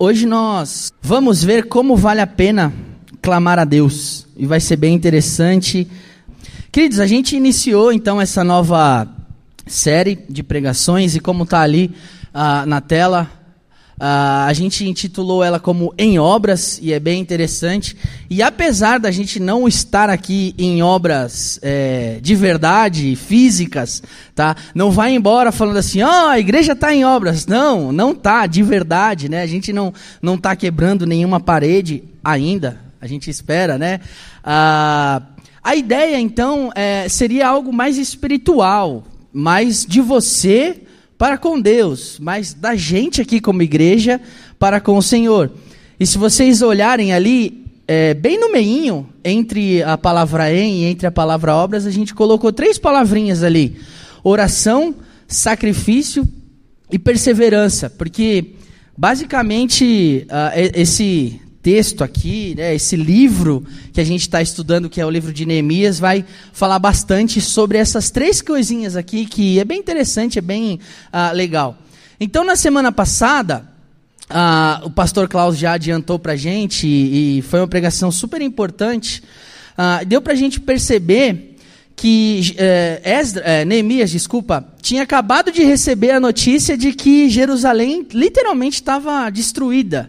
Hoje nós vamos ver como vale a pena clamar a Deus e vai ser bem interessante. Queridos, a gente iniciou então essa nova série de pregações e como está ali uh, na tela, Uh, a gente intitulou ela como Em Obras, e é bem interessante. E apesar da gente não estar aqui em obras é, de verdade, físicas, tá? Não vai embora falando assim, ó, oh, a igreja está em obras. Não, não tá, de verdade, né? A gente não não está quebrando nenhuma parede ainda. A gente espera, né? Uh, a ideia, então, é, seria algo mais espiritual, mais de você para com Deus, mas da gente aqui como igreja para com o Senhor. E se vocês olharem ali, é, bem no meinho, entre a palavra em e entre a palavra obras, a gente colocou três palavrinhas ali: oração, sacrifício e perseverança. Porque, basicamente, uh, esse texto aqui, né, esse livro que a gente está estudando, que é o livro de Neemias, vai falar bastante sobre essas três coisinhas aqui, que é bem interessante, é bem uh, legal. Então, na semana passada, uh, o pastor Klaus já adiantou para a gente, e, e, foi uma pregação super importante, uh, deu para a gente perceber que eh, Esdra, eh, Neemias, desculpa, tinha acabado de receber a notícia de que Jerusalém literalmente estava destruída.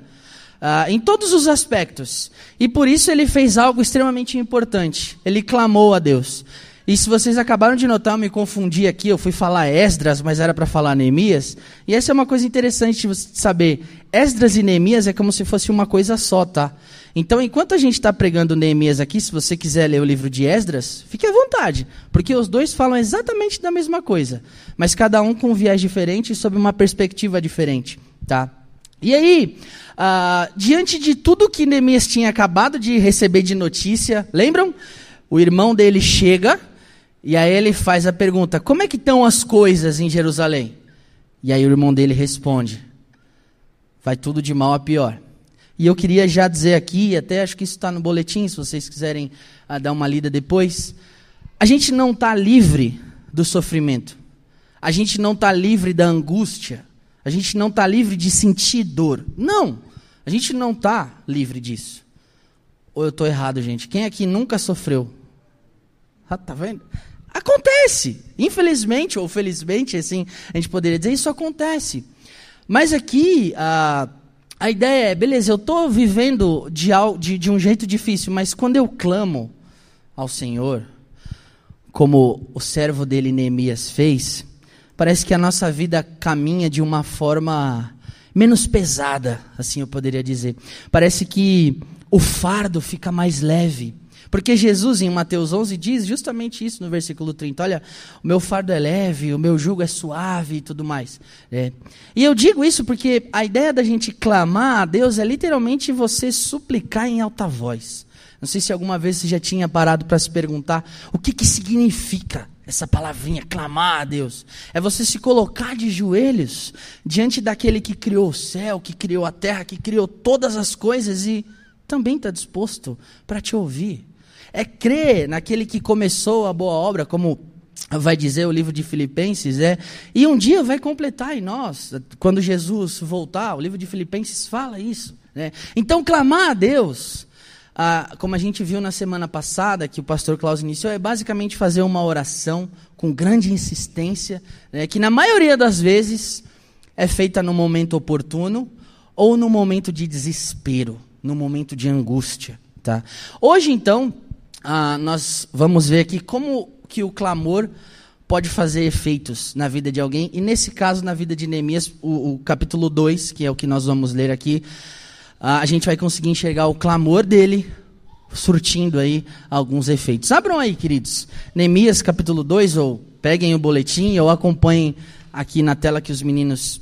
Uh, em todos os aspectos. E por isso ele fez algo extremamente importante. Ele clamou a Deus. E se vocês acabaram de notar, eu me confundi aqui, eu fui falar Esdras, mas era para falar Neemias. E essa é uma coisa interessante de saber. Esdras e Neemias é como se fosse uma coisa só, tá? Então, enquanto a gente está pregando Neemias aqui, se você quiser ler o livro de Esdras, fique à vontade, porque os dois falam exatamente da mesma coisa, mas cada um com um viés diferente e sob uma perspectiva diferente, tá? E aí, uh, diante de tudo que Neemias tinha acabado de receber de notícia, lembram? O irmão dele chega e aí ele faz a pergunta: Como é que estão as coisas em Jerusalém? E aí o irmão dele responde: Vai tudo de mal a pior. E eu queria já dizer aqui, até acho que isso está no boletim, se vocês quiserem uh, dar uma lida depois. A gente não está livre do sofrimento. A gente não está livre da angústia. A gente não está livre de sentir dor. Não, a gente não está livre disso. Ou eu estou errado, gente? Quem aqui nunca sofreu? Ah, tá vendo? Acontece. Infelizmente ou felizmente, assim, a gente poderia dizer, isso acontece. Mas aqui, a, a ideia é, beleza, eu estou vivendo de, de, de um jeito difícil, mas quando eu clamo ao Senhor, como o servo dele Neemias fez, parece que a nossa vida caminha de uma forma menos pesada, assim eu poderia dizer. Parece que o fardo fica mais leve. Porque Jesus, em Mateus 11, diz justamente isso no versículo 30. Olha, o meu fardo é leve, o meu jugo é suave e tudo mais. É. E eu digo isso porque a ideia da gente clamar a Deus é literalmente você suplicar em alta voz. Não sei se alguma vez você já tinha parado para se perguntar o que, que significa essa palavrinha, clamar a Deus, é você se colocar de joelhos diante daquele que criou o céu, que criou a terra, que criou todas as coisas e também está disposto para te ouvir. É crer naquele que começou a boa obra, como vai dizer o livro de Filipenses, é, e um dia vai completar em nós, quando Jesus voltar, o livro de Filipenses fala isso. Né? Então, clamar a Deus ah, como a gente viu na semana passada, que o pastor Klaus iniciou, é basicamente fazer uma oração com grande insistência, né, que na maioria das vezes é feita no momento oportuno ou no momento de desespero, no momento de angústia. Tá? Hoje, então, ah, nós vamos ver aqui como que o clamor pode fazer efeitos na vida de alguém, e nesse caso, na vida de Neemias, o, o capítulo 2, que é o que nós vamos ler aqui, a gente vai conseguir enxergar o clamor dele surtindo aí alguns efeitos. Abram aí, queridos. Neemias capítulo 2, ou peguem o boletim ou acompanhem aqui na tela que os meninos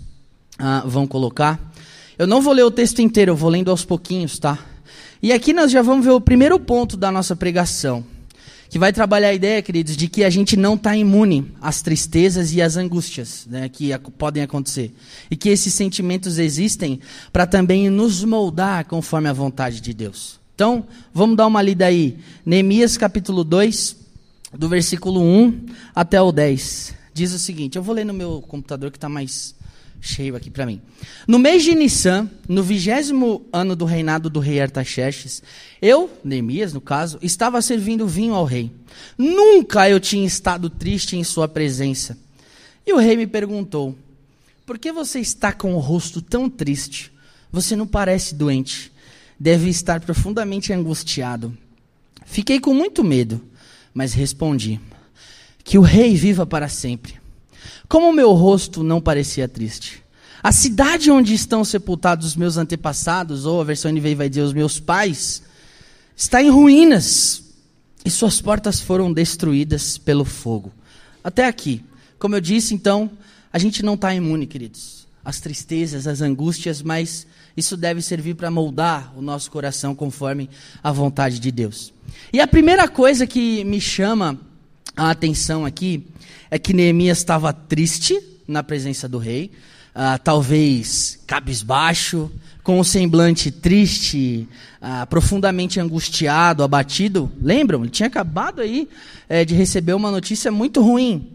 ah, vão colocar. Eu não vou ler o texto inteiro, eu vou lendo aos pouquinhos, tá? E aqui nós já vamos ver o primeiro ponto da nossa pregação que vai trabalhar a ideia, queridos, de que a gente não está imune às tristezas e às angústias né, que podem acontecer. E que esses sentimentos existem para também nos moldar conforme a vontade de Deus. Então, vamos dar uma lida aí. Neemias capítulo 2, do versículo 1 até o 10. Diz o seguinte: eu vou ler no meu computador que está mais cheio aqui para mim. No mês de Nissan, no vigésimo ano do reinado do rei Artaxerxes, eu, Neemias no caso, estava servindo vinho ao rei. Nunca eu tinha estado triste em sua presença. E o rei me perguntou: Por que você está com o rosto tão triste? Você não parece doente. Deve estar profundamente angustiado. Fiquei com muito medo, mas respondi: Que o rei viva para sempre. Como o meu rosto não parecia triste. A cidade onde estão sepultados os meus antepassados, ou a versão NVI vai dizer os meus pais, está em ruínas e suas portas foram destruídas pelo fogo. Até aqui. Como eu disse, então, a gente não está imune, queridos. As tristezas, as angústias, mas isso deve servir para moldar o nosso coração conforme a vontade de Deus. E a primeira coisa que me chama a atenção aqui é que Neemias estava triste na presença do rei, uh, talvez cabisbaixo, com o semblante triste, uh, profundamente angustiado, abatido. Lembram? Ele tinha acabado aí é, de receber uma notícia muito ruim.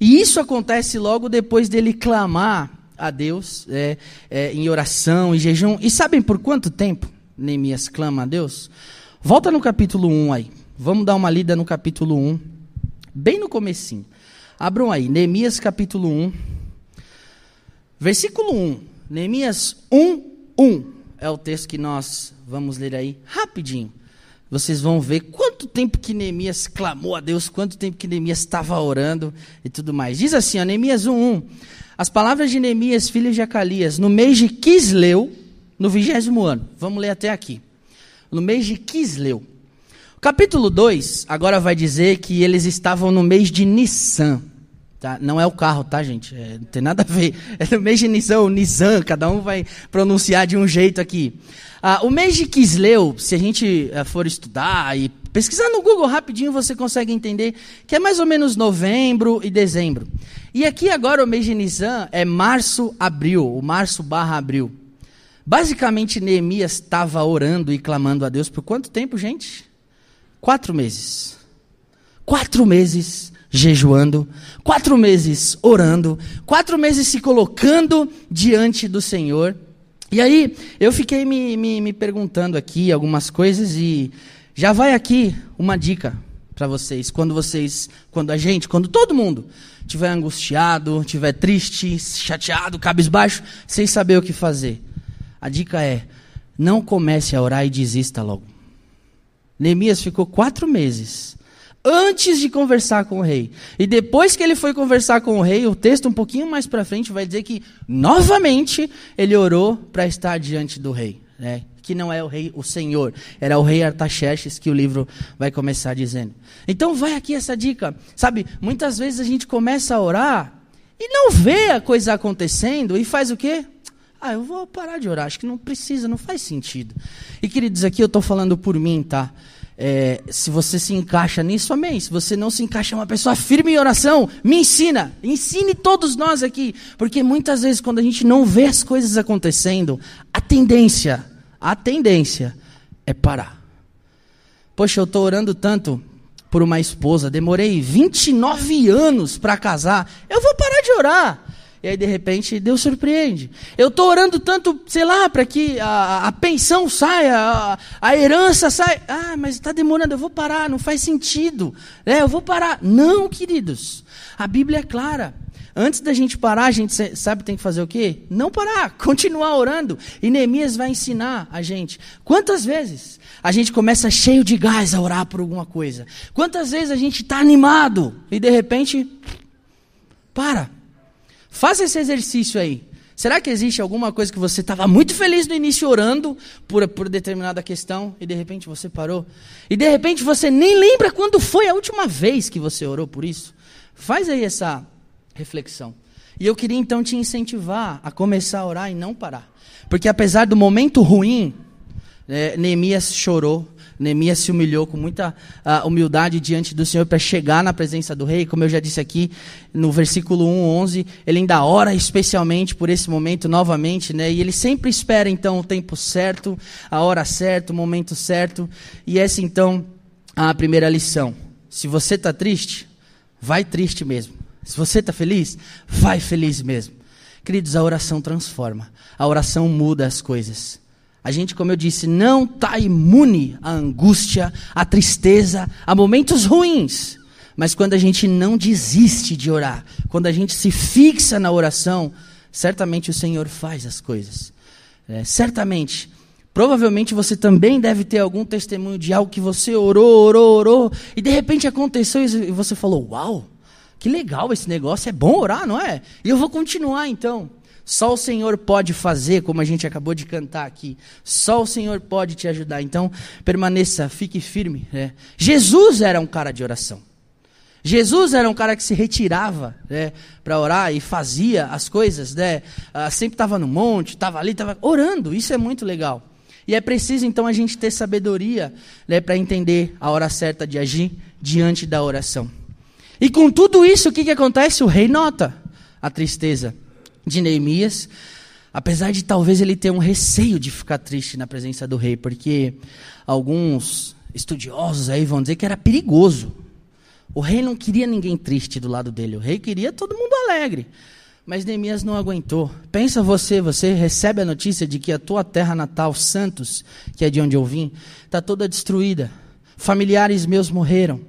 E isso acontece logo depois dele clamar a Deus é, é, em oração e jejum. E sabem por quanto tempo Neemias clama a Deus? Volta no capítulo 1 aí. Vamos dar uma lida no capítulo 1, bem no comecinho. Abram aí, Neemias capítulo 1, versículo 1. Neemias 1, 1 é o texto que nós vamos ler aí rapidinho. Vocês vão ver quanto tempo que Neemias clamou a Deus, quanto tempo que Neemias estava orando e tudo mais. Diz assim, ó, Neemias 1, 1. As palavras de Neemias, filho de Acalias, no mês de Quisleu, no vigésimo ano. Vamos ler até aqui. No mês de Quisleu. O capítulo 2 agora vai dizer que eles estavam no mês de Nissan. Tá? Não é o carro, tá, gente? É, não tem nada a ver. É no mês de Nissan, ou Nissan, cada um vai pronunciar de um jeito aqui. Ah, o mês de Quisleu, se a gente uh, for estudar e pesquisar no Google rapidinho, você consegue entender que é mais ou menos novembro e dezembro. E aqui agora o mês de Nissan é março, abril, o março barra abril. Basicamente, Neemias estava orando e clamando a Deus por quanto tempo, gente? Quatro meses. Quatro meses jejuando, quatro meses orando, quatro meses se colocando diante do Senhor. E aí eu fiquei me, me, me perguntando aqui algumas coisas e já vai aqui uma dica para vocês. Quando vocês, quando a gente, quando todo mundo estiver angustiado, estiver triste, chateado, cabisbaixo, sem saber o que fazer. A dica é: não comece a orar e desista logo. Neemias ficou quatro meses antes de conversar com o rei. E depois que ele foi conversar com o rei, o texto um pouquinho mais para frente vai dizer que novamente ele orou para estar diante do rei, né? Que não é o rei, o Senhor, era o rei Artaxerxes que o livro vai começar dizendo. Então vai aqui essa dica, sabe? Muitas vezes a gente começa a orar e não vê a coisa acontecendo e faz o quê? Ah, eu vou parar de orar, acho que não precisa, não faz sentido. E queridos, aqui eu estou falando por mim, tá? É, se você se encaixa nisso, amém. Se você não se encaixa, é uma pessoa firme em oração, me ensina. Ensine todos nós aqui. Porque muitas vezes, quando a gente não vê as coisas acontecendo, a tendência, a tendência é parar. Poxa, eu estou orando tanto por uma esposa, demorei 29 anos para casar, eu vou parar de orar. E aí, de repente, Deus surpreende. Eu estou orando tanto, sei lá, para que a, a, pensão saia, a, a herança saia. Ah, mas está demorando, eu vou parar, não faz sentido. É, eu vou parar. Não, queridos. A Bíblia é clara. Antes da gente parar, a gente sabe tem que fazer o quê? Não parar, continuar orando. E Neemias vai ensinar a gente. Quantas vezes a gente começa cheio de gás a orar por alguma coisa? Quantas vezes a gente está animado e de repente, para. Faça esse exercício aí. Será que existe alguma coisa que você estava muito feliz no início orando por, por determinada questão e de repente você parou? E de repente você nem lembra quando foi a última vez que você orou por isso? Faz aí essa reflexão. E eu queria então te incentivar a começar a orar e não parar. Porque apesar do momento ruim, é, Neemias chorou, Neemias se humilhou com muita uh, humildade diante do Senhor para chegar na presença do rei. Como eu já disse aqui no versículo 1, 11, ele ainda ora especialmente por esse momento novamente, né? E ele sempre espera então o tempo certo, a hora certa, o momento certo. E essa então a primeira lição. Se você está triste, vai triste mesmo. Se você está feliz, vai feliz mesmo. Queridos, a oração transforma. A oração muda as coisas. A gente, como eu disse, não está imune à angústia, à tristeza, a momentos ruins. Mas quando a gente não desiste de orar, quando a gente se fixa na oração, certamente o Senhor faz as coisas. É, certamente. Provavelmente você também deve ter algum testemunho de algo que você orou, orou, orou, e de repente aconteceu e você falou: Uau, que legal esse negócio, é bom orar, não é? E eu vou continuar então. Só o Senhor pode fazer, como a gente acabou de cantar aqui. Só o Senhor pode te ajudar. Então, permaneça, fique firme. Né? Jesus era um cara de oração. Jesus era um cara que se retirava né, para orar e fazia as coisas, né, ah, sempre estava no monte, estava ali, estava orando. Isso é muito legal. E é preciso então a gente ter sabedoria né, para entender a hora certa de agir diante da oração. E com tudo isso, o que, que acontece? O rei nota a tristeza de Neemias, apesar de talvez ele ter um receio de ficar triste na presença do rei, porque alguns estudiosos aí vão dizer que era perigoso. O rei não queria ninguém triste do lado dele, o rei queria todo mundo alegre. Mas Neemias não aguentou. Pensa você, você recebe a notícia de que a tua terra natal, Santos, que é de onde eu vim, está toda destruída. Familiares meus morreram.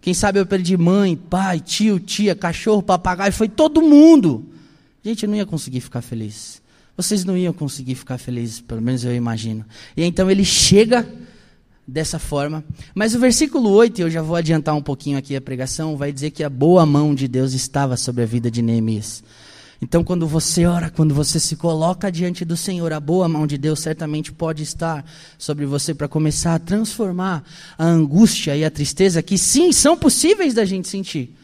Quem sabe eu perdi mãe, pai, tio, tia, cachorro, papagaio, foi todo mundo. Gente, não ia conseguir ficar feliz. Vocês não iam conseguir ficar felizes, pelo menos eu imagino. E então ele chega dessa forma. Mas o versículo 8, eu já vou adiantar um pouquinho aqui a pregação, vai dizer que a boa mão de Deus estava sobre a vida de Neemias. Então, quando você ora, quando você se coloca diante do Senhor, a boa mão de Deus certamente pode estar sobre você para começar a transformar a angústia e a tristeza, que sim, são possíveis da gente sentir,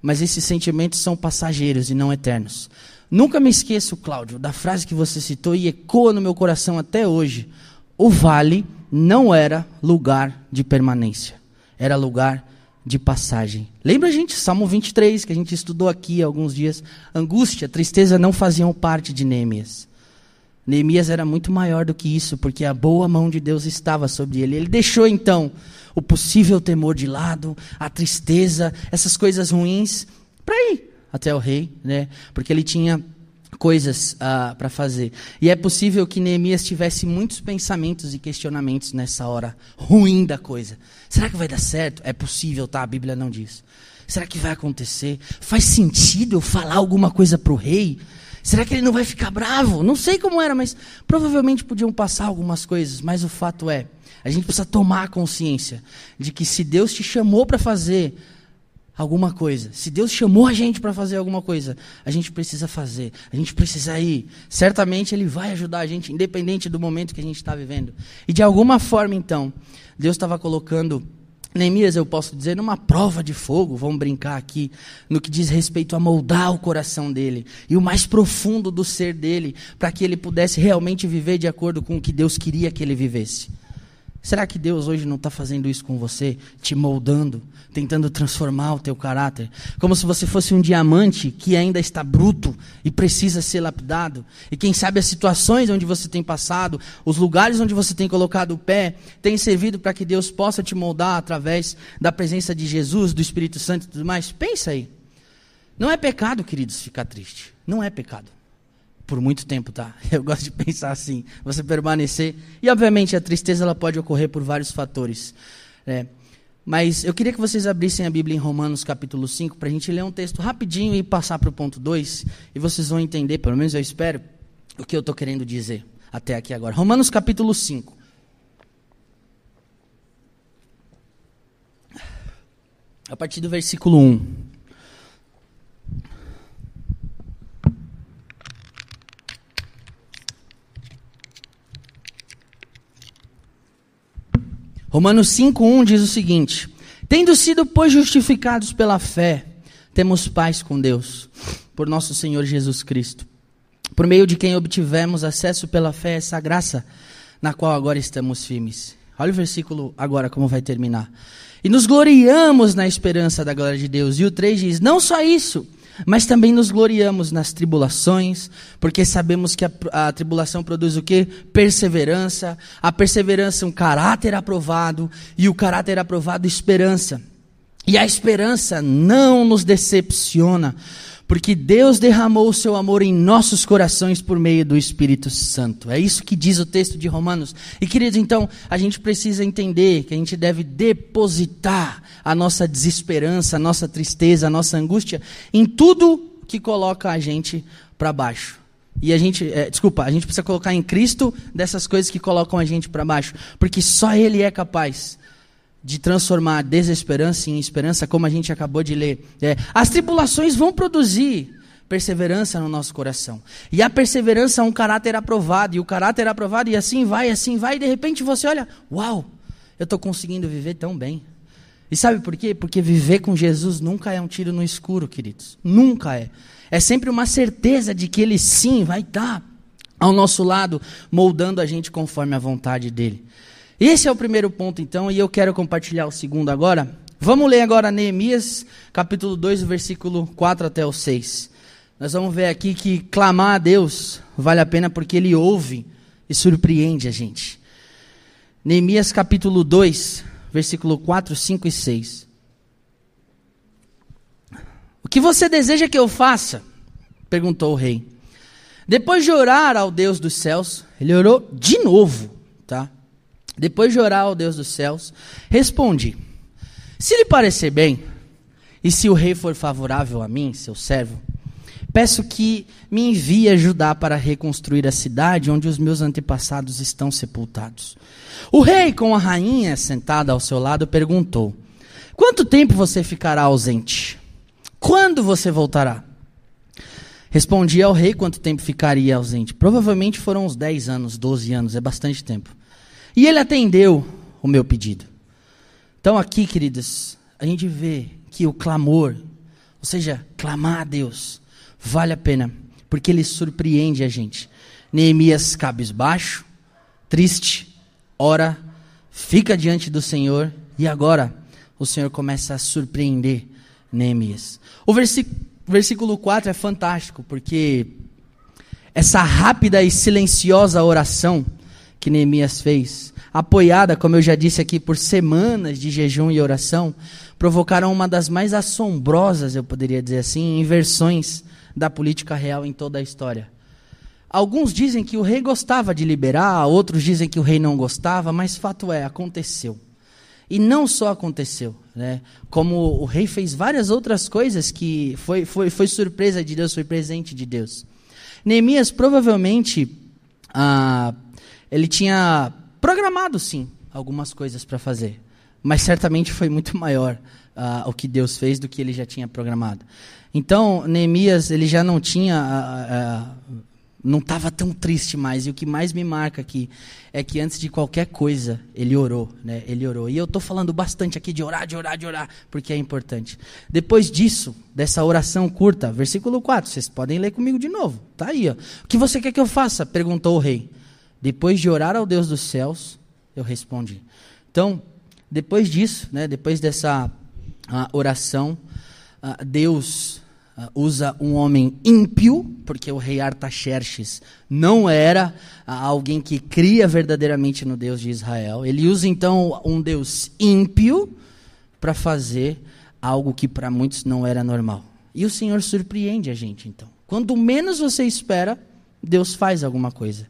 mas esses sentimentos são passageiros e não eternos. Nunca me esqueço, Cláudio, da frase que você citou e ecoa no meu coração até hoje. O vale não era lugar de permanência, era lugar de passagem. Lembra, gente, Salmo 23, que a gente estudou aqui há alguns dias. Angústia, tristeza não faziam parte de Neemias. Neemias era muito maior do que isso, porque a boa mão de Deus estava sobre ele. Ele deixou então o possível temor de lado, a tristeza, essas coisas ruins, para ir até o rei, né? Porque ele tinha coisas uh, ah, para fazer. E é possível que Neemias tivesse muitos pensamentos e questionamentos nessa hora ruim da coisa. Será que vai dar certo? É possível, tá? A Bíblia não diz. Será que vai acontecer? Faz sentido eu falar alguma coisa para o rei? Será que ele não vai ficar bravo? Não sei como era, mas provavelmente podiam passar algumas coisas. Mas o fato é, a gente precisa tomar consciência de que se Deus te chamou para fazer alguma coisa. Se Deus chamou a gente para fazer alguma coisa, a gente precisa fazer, a gente precisa ir. Certamente Ele vai ajudar a gente, independente do momento que a gente está vivendo. E de alguma forma, então, Deus estava colocando Neemias, eu posso dizer, numa prova de fogo, vamos brincar aqui, no que diz respeito a moldar o coração dele e o mais profundo do ser dele, para que ele pudesse realmente viver de acordo com o que Deus queria que ele vivesse. Será que Deus hoje não está fazendo isso com você, te moldando, tentando transformar o teu caráter? Como se você fosse um diamante que ainda está bruto e precisa ser lapidado. E quem sabe as situações onde você tem passado, os lugares onde você tem colocado o pé, tem servido para que Deus possa te moldar através da presença de Jesus, do Espírito Santo e tudo mais? Pensa aí. Não é pecado, queridos, ficar triste. Não é pecado por muito tempo, tá? Eu gosto de pensar assim, você permanecer. E obviamente a tristeza ela pode ocorrer por vários fatores. Né? Mas eu queria que vocês abrissem a Bíblia em Romanos capítulo 5 para a gente ler um texto rapidinho e passar para o ponto 2. E vocês vão entender, pelo menos eu espero, o que eu estou querendo dizer até aqui agora. Romanos capítulo 5. A partir do versículo 1. Romanos 5,1 diz o seguinte: Tendo sido, pois, justificados pela fé, temos paz com Deus, por nosso Senhor Jesus Cristo, por meio de quem obtivemos acesso pela fé a essa graça, na qual agora estamos firmes. Olha o versículo agora como vai terminar. E nos gloriamos na esperança da glória de Deus. E o 3 diz: Não só isso, mas também nos gloriamos nas tribulações, porque sabemos que a, a, tribulação produz o que? Perseverança, a perseverança um caráter aprovado, e o caráter aprovado esperança. E a esperança não nos decepciona, Porque Deus derramou o seu amor em nossos corações por meio do Espírito Santo. É isso que diz o texto de Romanos. E queridos, então, a gente precisa entender que a gente deve depositar a nossa desesperança, a nossa tristeza, a nossa angústia em tudo que coloca a gente para baixo. E a gente, é, desculpa, a gente precisa colocar em Cristo dessas coisas que colocam a gente para baixo, porque só Ele é capaz de transformar desesperança em esperança, como a gente acabou de ler. É, as tribulações vão produzir perseverança no nosso coração. E a perseverança é um caráter aprovado, e o caráter aprovado, e assim vai, assim vai, e de repente você olha, uau, eu estou conseguindo viver tão bem. E sabe por quê? Porque viver com Jesus nunca é um tiro no escuro, queridos. Nunca é. É sempre uma certeza de que Ele sim vai estar ao nosso lado, moldando a gente conforme a vontade dEle. Esse é o primeiro ponto, então, e eu quero compartilhar o segundo agora. Vamos ler agora Neemias, capítulo 2, versículo 4 até o 6. Nós vamos ver aqui que clamar a Deus vale a pena porque Ele ouve e surpreende a gente. Neemias, capítulo 2, versículo 4, 5 e 6. O que você deseja que eu faça? perguntou o rei. Depois de orar ao Deus dos céus, ele orou de novo, tá? Depois de orar ao Deus dos céus, respondi: Se lhe parecer bem, e se o rei for favorável a mim, seu servo, peço que me envie ajudar para reconstruir a cidade onde os meus antepassados estão sepultados. O rei, com a rainha sentada ao seu lado, perguntou: Quanto tempo você ficará ausente? Quando você voltará? Respondi ao rei quanto tempo ficaria ausente. Provavelmente foram uns 10 anos, 12 anos, é bastante tempo. E ele atendeu o meu pedido. Então, aqui, queridas, a gente vê que o clamor, ou seja, clamar a Deus, vale a pena, porque ele surpreende a gente. Neemias cabisbaixo, triste, ora, fica diante do Senhor, e agora o Senhor começa a surpreender Neemias. O versículo 4 é fantástico, porque essa rápida e silenciosa oração que Neemias fez, apoiada, como eu já disse aqui, por semanas de jejum e oração, provocaram uma das mais assombrosas, eu poderia dizer assim, inversões da política real em toda a história. Alguns dizem que o rei gostava de liberar, outros dizem que o rei não gostava, mas fato é, aconteceu. E não só aconteceu, né? como o rei fez várias outras coisas que foi, foi, foi surpresa de Deus, foi presente de Deus. Neemias provavelmente ah, ele tinha programado sim algumas coisas para fazer, mas certamente foi muito maior ah, o que Deus fez do que ele já tinha programado. Então Neemias ele já não tinha ah, ah, não estava tão triste mais. E o que mais me marca aqui é que antes de qualquer coisa, ele orou, né? Ele orou. E eu estou falando bastante aqui de orar, de orar, de orar, porque é importante. Depois disso, dessa oração curta, versículo 4, vocês podem ler comigo de novo. Tá aí, ó. O que você quer que eu faça? perguntou o rei. Depois de orar ao Deus dos céus, eu respondi. Então, depois disso, né, depois dessa uh, oração, uh, Deus uh, usa um homem ímpio, porque o rei Artaxerxes não era alguém que cria verdadeiramente no Deus de Israel. Ele usa então um Deus ímpio para fazer algo que para muitos não era normal. E o Senhor surpreende a gente então. Quando menos você espera, Deus faz alguma coisa.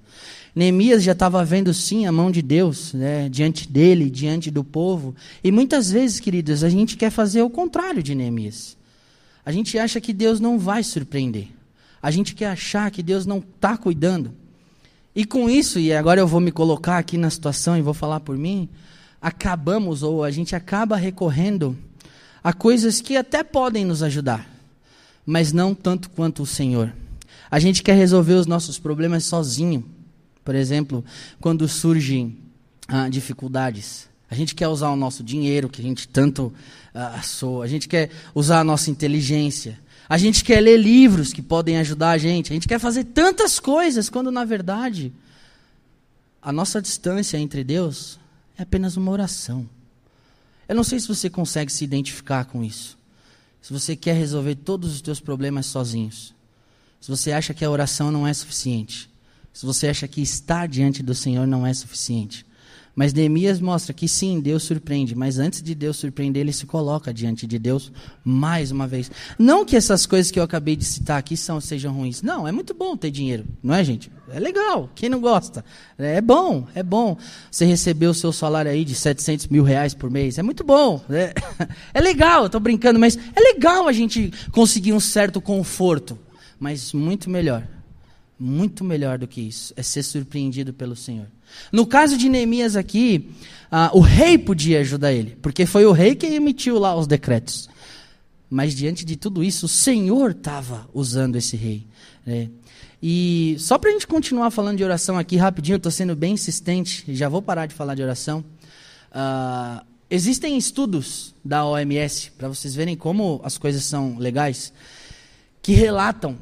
Neemias já estava vendo sim a mão de Deus né, diante dele, diante do povo. E muitas vezes, queridos, a gente quer fazer o contrário de Neemias a gente acha que Deus não vai surpreender. A gente quer achar que Deus não está cuidando. E com isso, e agora eu vou me colocar aqui na situação e vou falar por mim, acabamos ou a gente acaba recorrendo a coisas que até podem nos ajudar, mas não tanto quanto o Senhor. A gente quer resolver os nossos problemas sozinho. Por exemplo, quando surgem ah, dificuldades. A gente quer usar o nosso dinheiro, que a gente tanto uh, A gente quer usar a nossa inteligência. A gente quer ler livros que podem ajudar a gente. A gente quer fazer tantas coisas, quando na verdade a nossa distância entre Deus é apenas uma oração. Eu não sei se você consegue se identificar com isso. Se você quer resolver todos os seus problemas sozinhos. Se você acha que a oração não é suficiente. Se você acha que estar diante do Senhor não é suficiente. Mas Neemias mostra que sim, Deus surpreende, mas antes de Deus surpreender, ele se coloca diante de Deus mais uma vez. Não que essas coisas que eu acabei de citar aqui são, sejam ruins. Não, é muito bom ter dinheiro, não é, gente? É legal, quem não gosta? É bom, é bom. Você receber o seu salário aí de 700 mil reais por mês, é muito bom. É, é legal, estou brincando, mas é legal a gente conseguir um certo conforto. Mas muito melhor, muito melhor do que isso, é ser surpreendido pelo Senhor. No caso de Neemias aqui, ah, o rei podia ajudar ele, porque foi o rei que emitiu lá os decretos. Mas diante de tudo isso, o Senhor estava usando esse rei. Né? E só para a gente continuar falando de oração aqui rapidinho, estou sendo bem insistente, já vou parar de falar de oração. Uh, existem estudos da OMS, para vocês verem como as coisas são legais, que relatam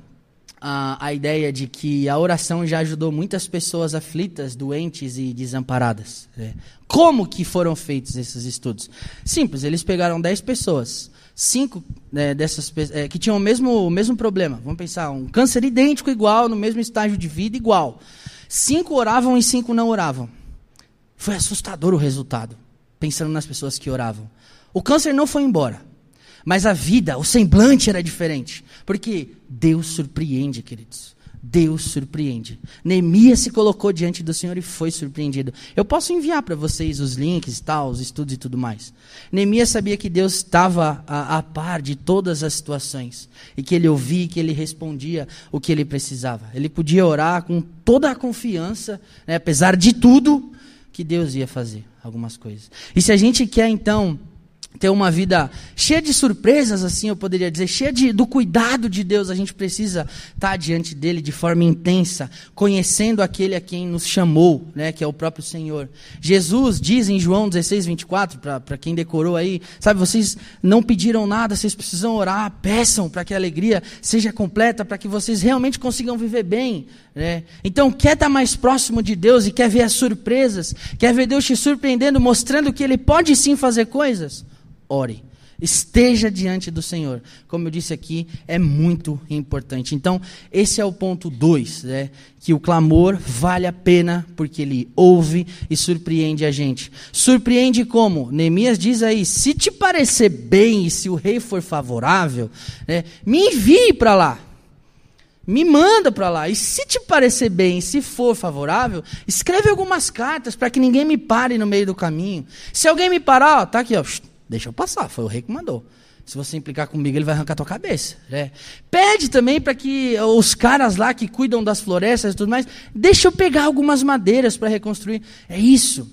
a, a ideia de que a oração já ajudou muitas pessoas aflitas, doentes e desamparadas. Né? Como que foram feitos esses estudos? Simples, eles pegaram 10 pessoas, cinco né, dessas é, que tinham o mesmo, o mesmo problema. Vamos pensar, um câncer idêntico igual, no mesmo estágio de vida igual. Cinco oravam e cinco não oravam. Foi assustador o resultado, pensando nas pessoas que oravam. O câncer não foi embora. Mas a vida, o semblante era diferente. Porque Deus surpreende, queridos. Deus surpreende. Neemias se colocou diante do Senhor e foi surpreendido. Eu posso enviar para vocês os links, tal, os estudos e tudo mais. Neemias sabia que Deus estava a, a, par de todas as situações e que ele ouvia, que ele respondia o que ele precisava. Ele podia orar com toda a confiança, né, apesar de tudo, que Deus ia fazer algumas coisas. E se a gente quer então ter uma vida cheia de surpresas, assim eu poderia dizer, cheia de, do cuidado de Deus, a gente precisa estar diante dele de forma intensa, conhecendo aquele a quem nos chamou, né, que é o próprio Senhor. Jesus diz em João 16, 24, para quem decorou aí, sabe, vocês não pediram nada, vocês precisam orar, peçam para que a alegria seja completa, para que vocês realmente consigam viver bem. Né? Então, quer estar mais próximo de Deus e quer ver as surpresas, quer ver Deus te surpreendendo, mostrando que Ele pode sim fazer coisas? Ore. Esteja diante do Senhor. Como eu disse aqui, é muito importante. Então, esse é o ponto 2, né? que o clamor vale a pena porque ele ouve e surpreende a gente. Surpreende como? Neemias diz aí: se te parecer bem e se o rei for favorável, né, me envie para lá. Me manda para lá. E se te parecer bem, se for favorável, escreve algumas cartas para que ninguém me pare no meio do caminho. Se alguém me parar, ó, tá aqui, ó, Deixa eu passar, foi o rei que mandou. Se você implicar comigo, ele vai arrancar tua cabeça. Né? Pede também para que os caras lá que cuidam das florestas e tudo mais, deixa eu pegar algumas madeiras para reconstruir. É isso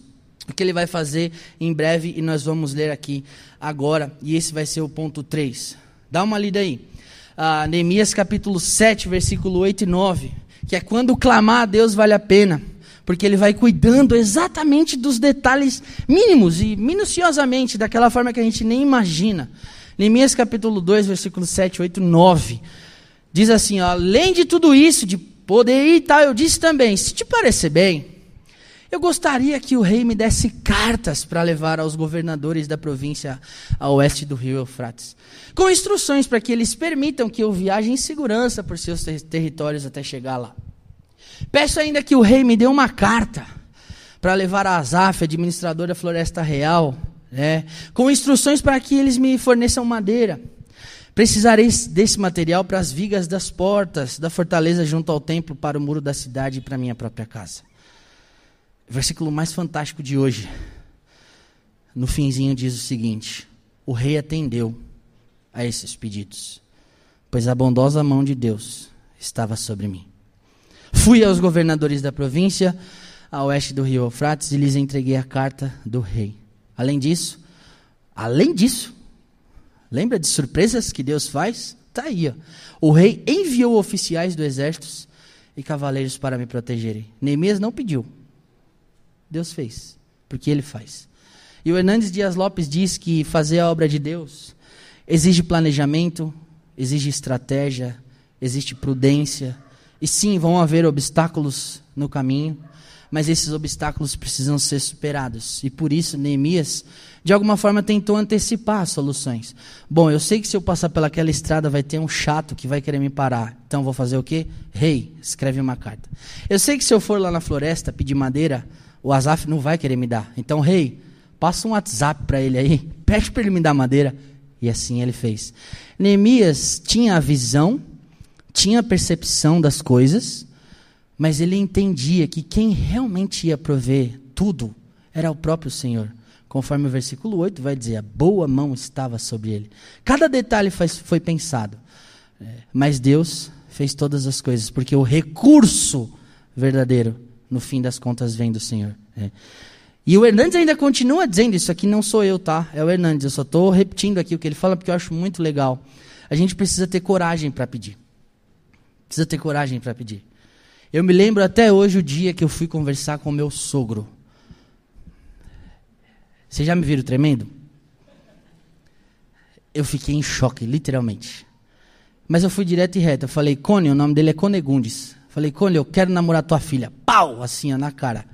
que ele vai fazer em breve e nós vamos ler aqui agora. E esse vai ser o ponto 3. Dá uma lida aí. Ah, Neemias capítulo 7, versículo 8 e 9. Que é quando clamar a Deus vale a pena porque ele vai cuidando exatamente dos detalhes mínimos e minuciosamente, daquela forma que a gente nem imagina. Neemias capítulo 2, versículos 7, 8, 9. Diz assim: ó, além de tudo isso, de poder ir e tal, eu disse também: se te parecer bem, eu gostaria que o rei me desse cartas para levar aos governadores da província a oeste do rio Eufrates, com instruções para que eles permitam que eu viaje em segurança por seus ter territórios até chegar lá. Peço ainda que o rei me dê uma carta para levar a Azaf, administrador da Floresta Real, né, com instruções para que eles me forneçam madeira. Precisarei desse material para as vigas das portas da fortaleza junto ao templo, para o muro da cidade e para minha própria casa. Versículo mais fantástico de hoje, no finzinho diz o seguinte: O rei atendeu a esses pedidos, pois a bondosa mão de Deus estava sobre mim. Fui aos governadores da província, a oeste do rio Eufrates, e lhes entreguei a carta do rei. Além disso, além disso, lembra de surpresas que Deus faz? Está aí. Ó. O rei enviou oficiais do exército e cavaleiros para me protegerem. Neemias não pediu. Deus fez, porque ele faz. E o Hernandes Dias Lopes diz que fazer a obra de Deus exige planejamento, exige estratégia, exige prudência, e sim, vão haver obstáculos no caminho, mas esses obstáculos precisam ser superados. E por isso, Neemias, de alguma forma, tentou antecipar as soluções. Bom, eu sei que se eu passar pelaquela estrada vai ter um chato que vai querer me parar. Então vou fazer o quê? Rei, hey, escreve uma carta. Eu sei que se eu for lá na floresta pedir madeira, o Asaf não vai querer me dar. Então, rei, passa um WhatsApp para ele aí, pede para ele me dar madeira. E assim ele fez. Neemias tinha a visão, tinha percepção das coisas, mas ele entendia que quem realmente ia prover tudo era o próprio Senhor. Conforme o versículo 8 vai dizer, a boa mão estava sobre ele. Cada detalhe foi pensado. É, mas Deus fez todas as coisas, porque o recurso verdadeiro, no fim das contas, vem do Senhor. É. E o Hernandes ainda continua dizendo, isso aqui não sou eu, tá? É o Hernandes, eu só estou repetindo aqui o que ele fala, porque eu acho muito legal. A gente precisa ter coragem para pedir. Precisa ter coragem para pedir. Eu me lembro até hoje o dia que eu fui conversar com meu sogro. Vocês já me viram tremendo? Eu fiquei em choque, literalmente. Mas eu fui direto e reto. Eu falei, Cone, o nome dele é Conegundes. Falei, Cone, eu quero namorar tua filha. Pau! Assim, ó, na cara.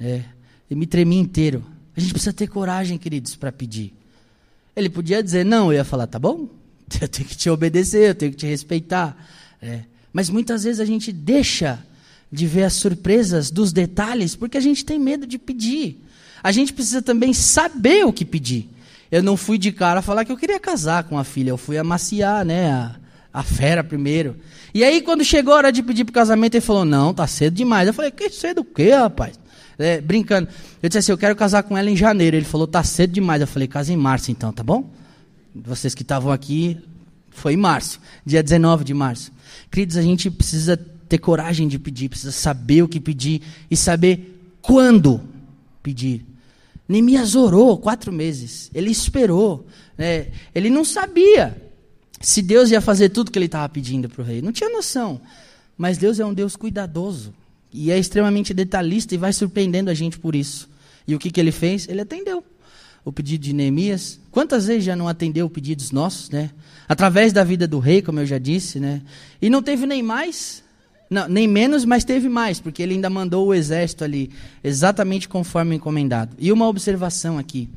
É, e me tremi inteiro. A gente precisa ter coragem, queridos, para pedir. Ele podia dizer não, eu ia falar, tá bom? Eu tenho que te obedecer, eu tenho que te respeitar. É. Mas muitas vezes a gente deixa de ver as surpresas dos detalhes porque a gente tem medo de pedir. A gente precisa também saber o que pedir. Eu não fui de cara falar que eu queria casar com a filha, eu fui amaciar, né, a, a fera primeiro. E aí quando chegou a hora de pedir para casamento, ele falou: "Não, tá cedo demais". Eu falei: "Que cedo o quê, rapaz?" é, brincando. Eu disse assim, eu quero casar com ela em janeiro. Ele falou, tá cedo demais. Eu falei, casa em março então, tá bom? Vocês que estavam aqui, foi em março, dia 19 de março. Queridos, a gente precisa ter coragem de pedir, precisa saber o que pedir e saber quando pedir. Neemias orou quatro meses, ele esperou, né? ele não sabia se Deus ia fazer tudo que ele estava pedindo para o rei, não tinha noção. Mas Deus é um Deus cuidadoso, e é extremamente detalhista e vai surpreendendo a gente por isso. E o que, que ele fez? Ele atendeu o pedido de Neemias. Quantas vezes já não atendeu pedidos nossos, né? Através da vida do rei, como eu já disse, né? E não teve nem mais, não, nem menos, mas teve mais, porque ele ainda mandou o exército ali, exatamente conforme encomendado. E uma observação aqui.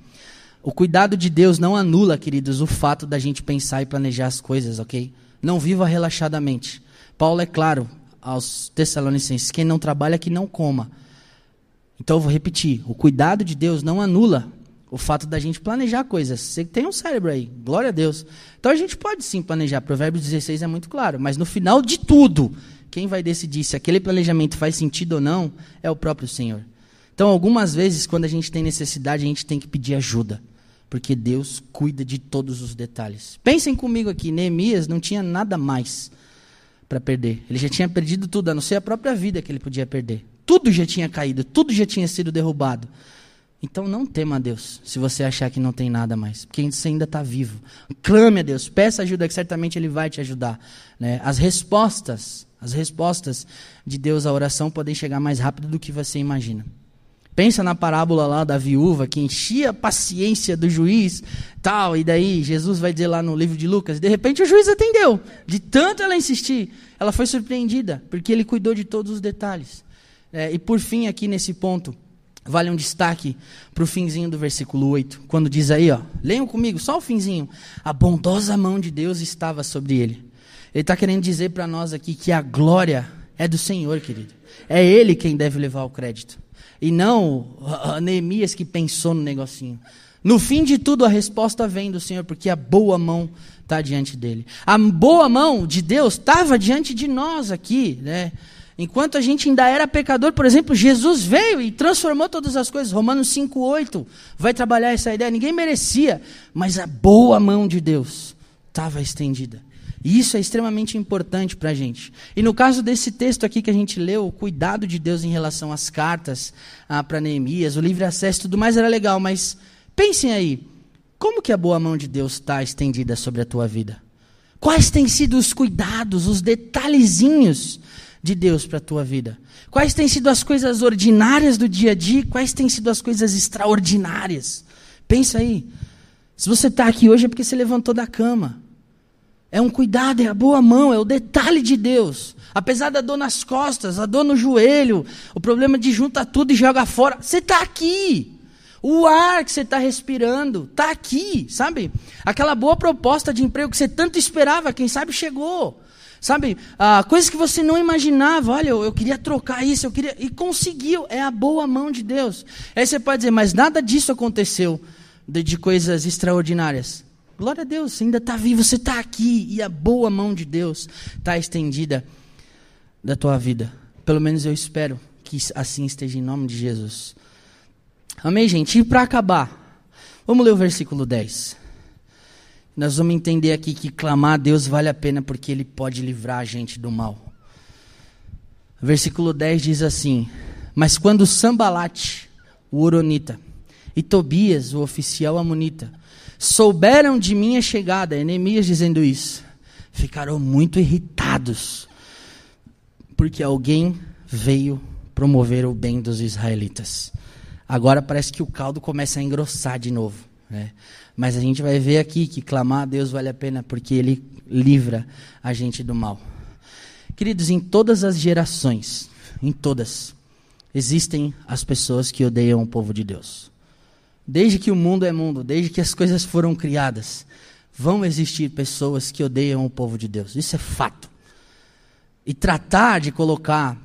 O cuidado de Deus não anula, queridos, o fato da gente pensar e planejar as coisas, ok? Não viva relaxadamente. Paulo é claro, aos Tessalonicenses: quem não trabalha, que não coma. Então eu vou repetir: o cuidado de Deus não anula o fato da gente planejar coisas. Você tem um cérebro aí, glória a Deus. Então a gente pode sim planejar. Provérbios 16 é muito claro, mas no final de tudo, quem vai decidir se aquele planejamento faz sentido ou não é o próprio Senhor. Então, algumas vezes, quando a gente tem necessidade, a gente tem que pedir ajuda, porque Deus cuida de todos os detalhes. Pensem comigo aqui: Neemias não tinha nada mais para perder. Ele já tinha perdido tudo, a não ser a própria vida que ele podia perder. Tudo já tinha caído, tudo já tinha sido derrubado. Então não tema a Deus, se você achar que não tem nada mais, porque você ainda está vivo. Clame a Deus, peça ajuda que certamente Ele vai te ajudar. Né? As respostas, as respostas de Deus à oração podem chegar mais rápido do que você imagina. Pensa na parábola lá da viúva que enchia a paciência do juiz, tal, e daí Jesus vai dizer lá no livro de Lucas, de repente o juiz atendeu. De tanto ela insistir, ela foi surpreendida, porque ele cuidou de todos os detalhes. É, e por fim, aqui nesse ponto, vale um destaque para o finzinho do versículo 8, quando diz aí, ó, leiam comigo, só o finzinho. A bondosa mão de Deus estava sobre ele. Ele está querendo dizer para nós aqui que a glória é do Senhor, querido. É Ele quem deve levar o crédito. E não Neemias que pensou no negocinho. No fim de tudo, a resposta vem do Senhor, porque a boa mão está diante dele. A boa mão de Deus estava diante de nós aqui, né? Enquanto a gente ainda era pecador, por exemplo, Jesus veio e transformou todas as coisas. Romanos 5,8 vai trabalhar essa ideia. Ninguém merecia, mas a boa mão de Deus estava estendida. E isso é extremamente importante para a gente. E no caso desse texto aqui que a gente leu, o cuidado de Deus em relação às cartas ah, para Neemias, o livre acesso e tudo mais era legal, mas pensem aí, como que a boa mão de Deus está estendida sobre a tua vida? Quais têm sido os cuidados, os detalhezinhos de Deus para a tua vida? Quais têm sido as coisas ordinárias do dia a dia? Quais têm sido as coisas extraordinárias? Pensa aí. Se você está aqui hoje é porque você levantou da cama. É um cuidado, é a boa mão, é o detalhe de Deus. Apesar da dor nas costas, a dor no joelho, o problema de junta tudo e joga fora, você está aqui. O ar que você está respirando está aqui, sabe? Aquela boa proposta de emprego que você tanto esperava, quem sabe chegou. Sabe, ah, coisas que você não imaginava. Olha, eu, eu, queria trocar isso, eu queria. E conseguiu. É a boa mão de Deus. Aí você pode dizer, mas nada disso aconteceu de, de coisas extraordinárias. Glória a Deus, você ainda está vivo, você está aqui. E a boa mão de Deus está estendida da tua vida. Pelo menos eu espero que assim esteja em nome de Jesus. Amém, gente? E para acabar, vamos ler o versículo 10. Nós vamos entender aqui que clamar a Deus vale a pena porque Ele pode livrar a gente do mal. Versículo 10 diz assim: Mas quando Sambalate, o Oronita, e Tobias, o oficial amonita, souberam de minha chegada, Enemias dizendo isso, ficaram muito irritados, porque alguém veio promover o bem dos israelitas. Agora parece que o caldo começa a engrossar de novo. Né? Mas a gente vai ver aqui que clamar a Deus vale a pena porque Ele livra a gente do mal. Queridos, em todas as gerações, em todas, existem as pessoas que odeiam o povo de Deus. Desde que o mundo é mundo, desde que as coisas foram criadas, vão existir pessoas que odeiam o povo de Deus. Isso é fato. E tratar de colocar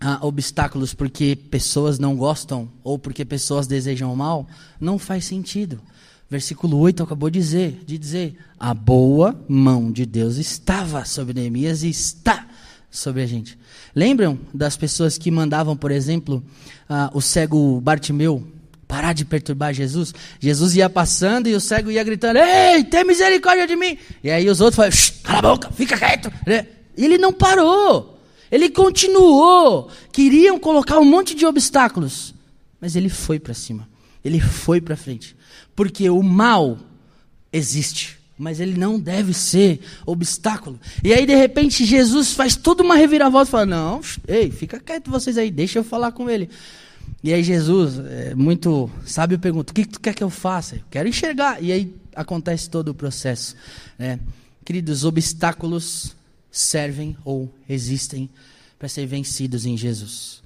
ah, obstáculos porque pessoas não gostam ou porque pessoas desejam o mal, não faz sentido. Versículo 8 acabou de dizer, de dizer: a boa mão de Deus estava sobre Neemias e está sobre a gente. Lembram das pessoas que mandavam, por exemplo, ah, o cego Bartimeu parar de perturbar Jesus? Jesus ia passando e o cego ia gritando: Ei, tem misericórdia de mim! E aí os outros falavam: Cala a boca, fica quieto. E ele não parou. Ele continuou. Queriam colocar um monte de obstáculos. Mas ele foi para cima. Ele foi para frente. Porque o mal existe. Mas ele não deve ser obstáculo. E aí, de repente, Jesus faz toda uma reviravolta e fala: Não, ei, fica quieto vocês aí, deixa eu falar com ele. E aí, Jesus, é, muito sábio, pergunta: O que, tu quer que eu faça? Eu quero enxergar. E aí acontece todo o processo. Né? Queridos, obstáculos servem ou existem para ser vencidos em Jesus.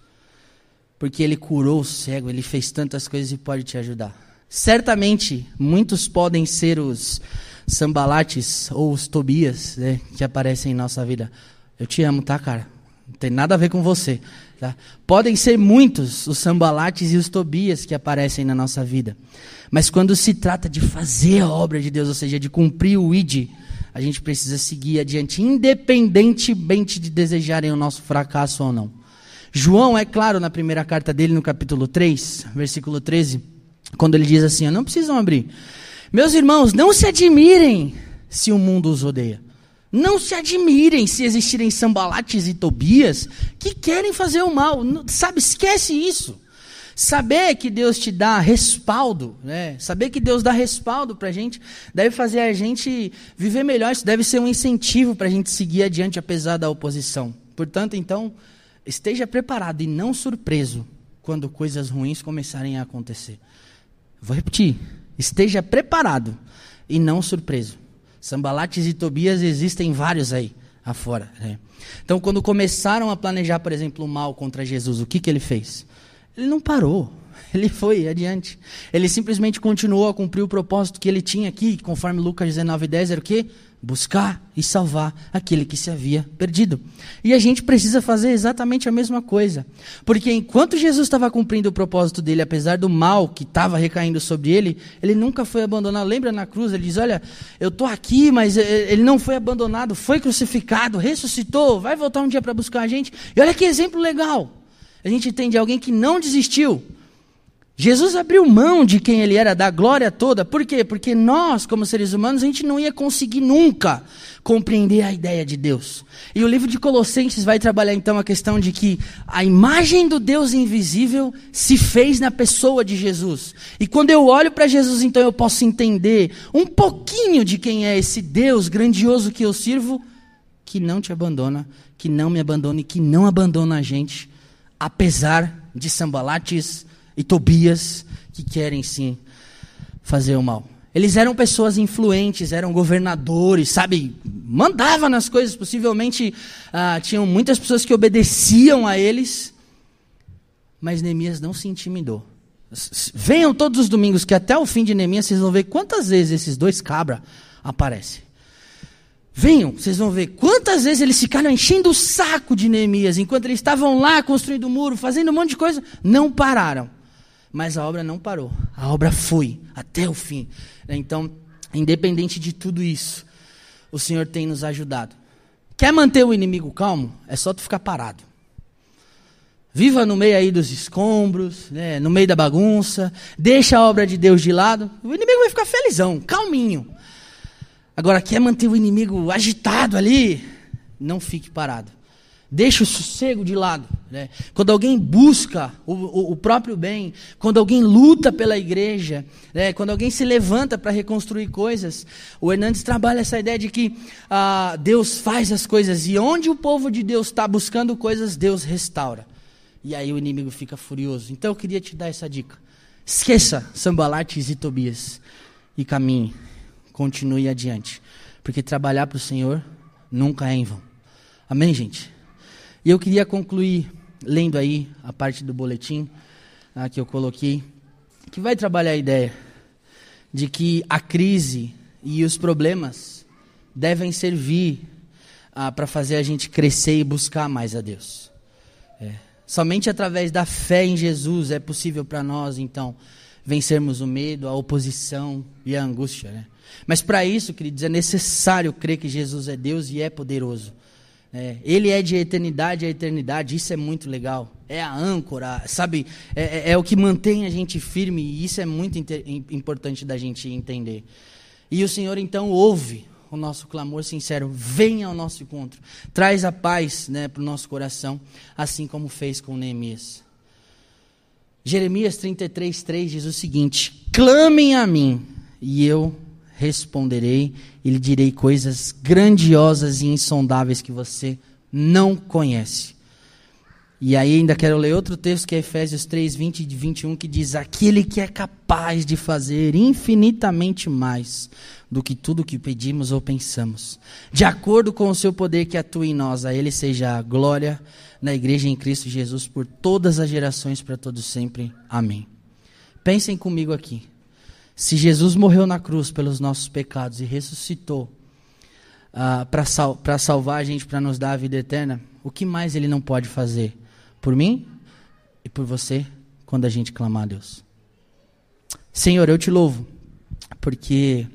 Porque ele curou o cego, ele fez tantas coisas e pode te ajudar. Certamente, muitos podem ser os sambalates ou os Tobias né, que aparecem em nossa vida. Eu te amo, tá, cara? Não tem nada a ver com você. Tá? Podem ser muitos os sambalates e os Tobias que aparecem na nossa vida. Mas quando se trata de fazer a obra de Deus, ou seja, de cumprir o ID, a gente precisa seguir adiante, independentemente de desejarem o nosso fracasso ou não. João é claro na primeira carta dele, no capítulo 3, versículo 13, quando ele diz assim: Não precisam abrir. Meus irmãos, não se admirem se o mundo os odeia. Não se admirem se existirem sambalates e tobias que querem fazer o mal. Sabe, esquece isso. Saber que Deus te dá respaldo, né? saber que Deus dá respaldo para a gente, deve fazer a gente viver melhor. Isso deve ser um incentivo para a gente seguir adiante apesar da oposição. Portanto, então, esteja preparado e não surpreso quando coisas ruins começarem a acontecer. Vou repetir: esteja preparado e não surpreso. Sambalates e Tobias existem vários aí afora. Né? Então, quando começaram a planejar, por exemplo, o mal contra Jesus, o que, que ele fez? Ele não parou. Ele foi adiante. Ele simplesmente continuou a cumprir o propósito que ele tinha aqui, conforme Lucas 19:10 era o quê? Buscar e salvar aquele que se havia perdido. E a gente precisa fazer exatamente a mesma coisa. Porque enquanto Jesus estava cumprindo o propósito dele, apesar do mal que estava recaindo sobre ele, ele nunca foi abandonado. Lembra na cruz? Ele diz: Olha, eu estou aqui, mas ele não foi abandonado, foi crucificado, ressuscitou, vai voltar um dia para buscar a gente. E olha que exemplo legal. A gente tem de alguém que não desistiu. Jesus abriu mão de quem ele era, da glória toda. Por quê? Porque nós, como seres humanos, a gente não ia conseguir nunca compreender a ideia de Deus. E o livro de Colossenses vai trabalhar então a questão de que a imagem do Deus invisível se fez na pessoa de Jesus. E quando eu olho para Jesus, então eu posso entender um pouquinho de quem é esse Deus grandioso que eu sirvo, que não te abandona, que não me abandona e que não abandona a gente apesar de Sambalates e Tobias que querem sim fazer o mal. Eles eram pessoas influentes, eram governadores, sabe? Mandava nas coisas, possivelmente ah, tinham muitas pessoas que obedeciam a eles, mas Neemias não se intimidou. Venham todos os domingos, que até o fim de Neemias vocês vão ver quantas vezes esses dois cabras aparecem. Venham, vocês vão ver quantas vezes eles ficaram enchendo o saco de Neemias, enquanto eles estavam lá construindo o muro, fazendo um monte de coisa, não pararam. Mas a obra não parou, a obra foi até o fim. Então, independente de tudo isso, o Senhor tem nos ajudado. Quer manter o inimigo calmo? É só tu ficar parado. Viva no meio aí dos escombros, né, no meio da bagunça, deixa a obra de Deus de lado, o inimigo vai ficar felizão, calminho. Agora, quer manter o inimigo agitado ali? Não fique parado. Deixa o sossego de lado. Né? Quando alguém busca o, o, o, próprio bem, quando alguém luta pela igreja, né? quando alguém se levanta para reconstruir coisas, o Hernandes trabalha essa ideia de que ah, Deus faz as coisas e onde o povo de Deus está buscando coisas, Deus restaura. E aí o inimigo fica furioso. Então eu queria te dar essa dica. Esqueça Sambalates e Tobias e caminhe, continue adiante. Porque trabalhar para o Senhor nunca é em vão. Amém, gente? E eu queria concluir lendo aí a parte do boletim ah, que eu coloquei, que vai trabalhar a ideia de que a crise e os problemas devem servir ah, para fazer a gente crescer e buscar mais a Deus. É. Somente através da fé em Jesus é possível para nós, então, vencermos o medo, a oposição e a angústia. Né? Mas para isso, queridos, é necessário crer que Jesus é Deus e é poderoso. É, ele é de eternidade a eternidade, isso é muito legal. É a âncora, sabe? É, é, é o que mantém a gente firme e isso é muito importante da gente entender. E o Senhor então ouve o nosso clamor sincero, venha ao nosso encontro, traz a paz né, para o nosso coração, assim como fez com Neemias. Jeremias 33, 3 diz o seguinte: Clamem a mim, e eu responderei e lhe direi coisas grandiosas e insondáveis que você não conhece. E aí ainda quero ler outro texto que é Efésios 3, 20 e 21, que diz: Aquele que é capaz de fazer infinitamente mais do que tudo que pedimos ou pensamos, de acordo com o seu poder que atua em nós, a Ele seja a glória na igreja em Cristo Jesus por todas as gerações, para todos sempre. Amém. Pensem comigo aqui. Se Jesus morreu na cruz pelos nossos pecados e ressuscitou uh, para sal salvar a gente, para nos dar a vida eterna, o que mais ele não pode fazer? Por mim e por você, quando a gente clamar a Deus. Senhor, eu te louvo, porque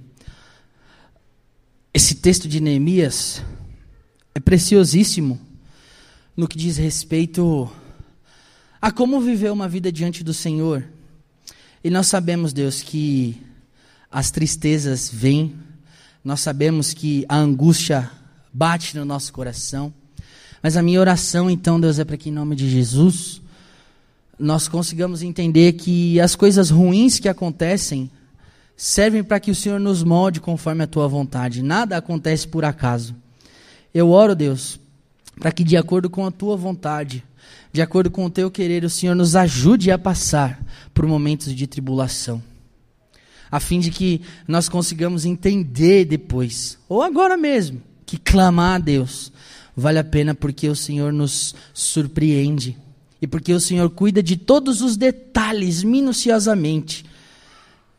esse texto de Neemias é preciosíssimo no que diz respeito a como viver uma vida diante do Senhor e nós sabemos, Deus, que as tristezas vêm, nós sabemos que a angústia bate no nosso coração. Mas a minha oração, então, Deus, é para que em nome de Jesus nós consigamos entender que as coisas ruins que acontecem servem para que o Senhor nos molde conforme a tua vontade. Nada acontece por acaso. Eu oro, Deus, para que de acordo com a tua vontade, de acordo com o teu querer, o Senhor nos ajude a passar por momentos de tribulação, a fim de que nós consigamos entender depois, ou agora mesmo, que clamar a Deus vale a pena porque o Senhor nos surpreende e porque o Senhor cuida de todos os detalhes minuciosamente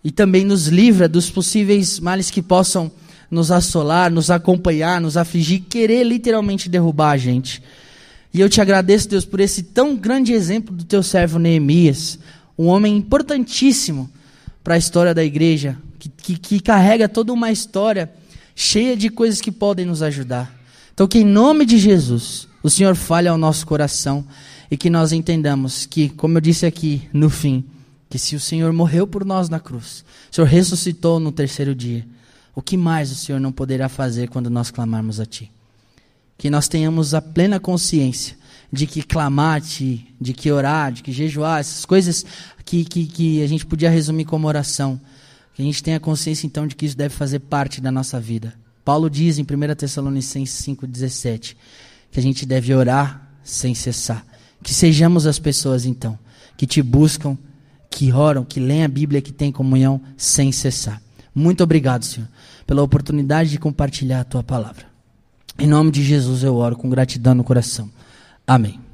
e também nos livra dos possíveis males que possam nos assolar, nos acompanhar, nos afligir, querer literalmente derrubar a gente. E eu te agradeço, Deus, por esse tão grande exemplo do teu servo Neemias, um homem importantíssimo para a história da igreja, que, que, que, carrega toda uma história cheia de coisas que podem nos ajudar. Então, que em nome de Jesus, o Senhor fale ao nosso coração e que nós entendamos que, como eu disse aqui no fim, que se o Senhor morreu por nós na cruz, o Senhor ressuscitou no terceiro dia, o que mais o Senhor não poderá fazer quando nós clamarmos a Ti? Que nós tenhamos a plena consciência de que clamar, de, de que orar, de que jejuar, essas coisas que, que, que a gente podia resumir como oração. Que a gente tenha consciência então de que isso deve fazer parte da nossa vida. Paulo diz em 1 Tessalonicenses 5,17 que a gente deve orar sem cessar. Que sejamos as pessoas então que te buscam, que oram, que leem a Bíblia, que têm comunhão sem cessar. Muito obrigado, Senhor, pela oportunidade de compartilhar a tua palavra. Em nome de Jesus eu oro com gratidão no coração. Amém.